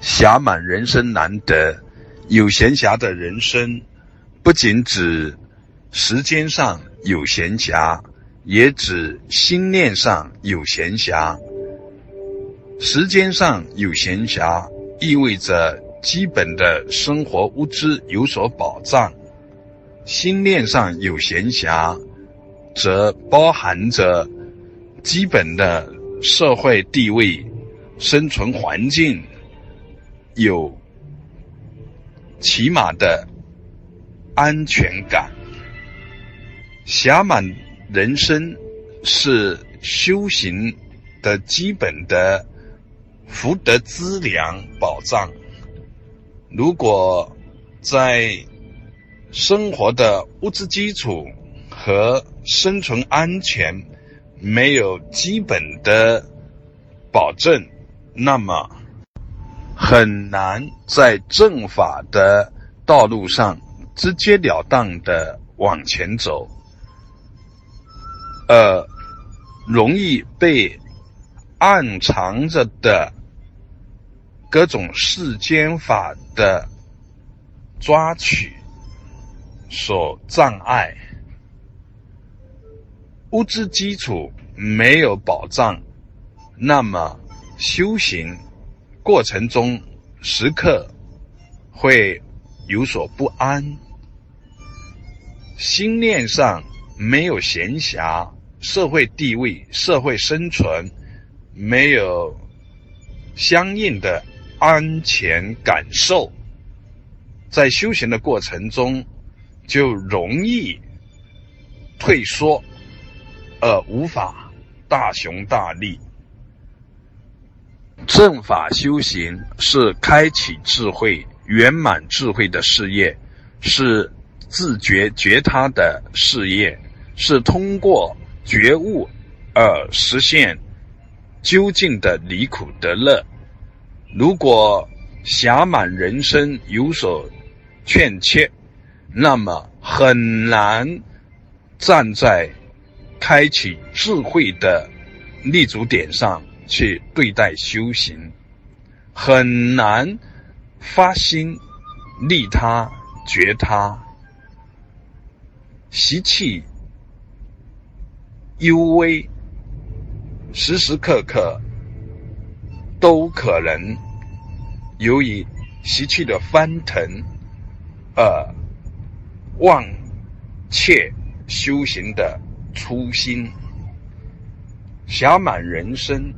暇满人生难得，有闲暇的人生，不仅指时间上有闲暇，也指心念上有闲暇。时间上有闲暇，意味着基本的生活物资有所保障；心念上有闲暇，则包含着基本的社会地位、生存环境。有起码的安全感，暇满人生是修行的基本的福德资粮保障。如果在生活的物质基础和生存安全没有基本的保证，那么。很难在正法的道路上直截了当的往前走，呃，容易被暗藏着的各种世间法的抓取所障碍，物质基础没有保障，那么修行。过程中，时刻会有所不安，心念上没有闲暇，社会地位、社会生存没有相应的安全感受，在修行的过程中就容易退缩，而无法大雄大力。正法修行是开启智慧、圆满智慧的事业，是自觉觉他的事业，是通过觉悟而实现究竟的离苦得乐。如果暇满人生有所欠缺，那么很难站在开启智慧的立足点上。去对待修行，很难发心利他、觉他，习气幽微，时时刻刻都可能由于习气的翻腾而忘却修行的初心，暇满人生。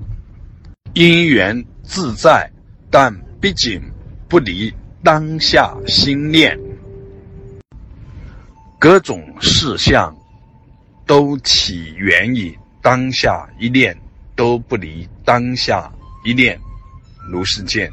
因缘自在，但毕竟不离当下心念。各种事项都起源于当下一念，都不离当下一念。如是见。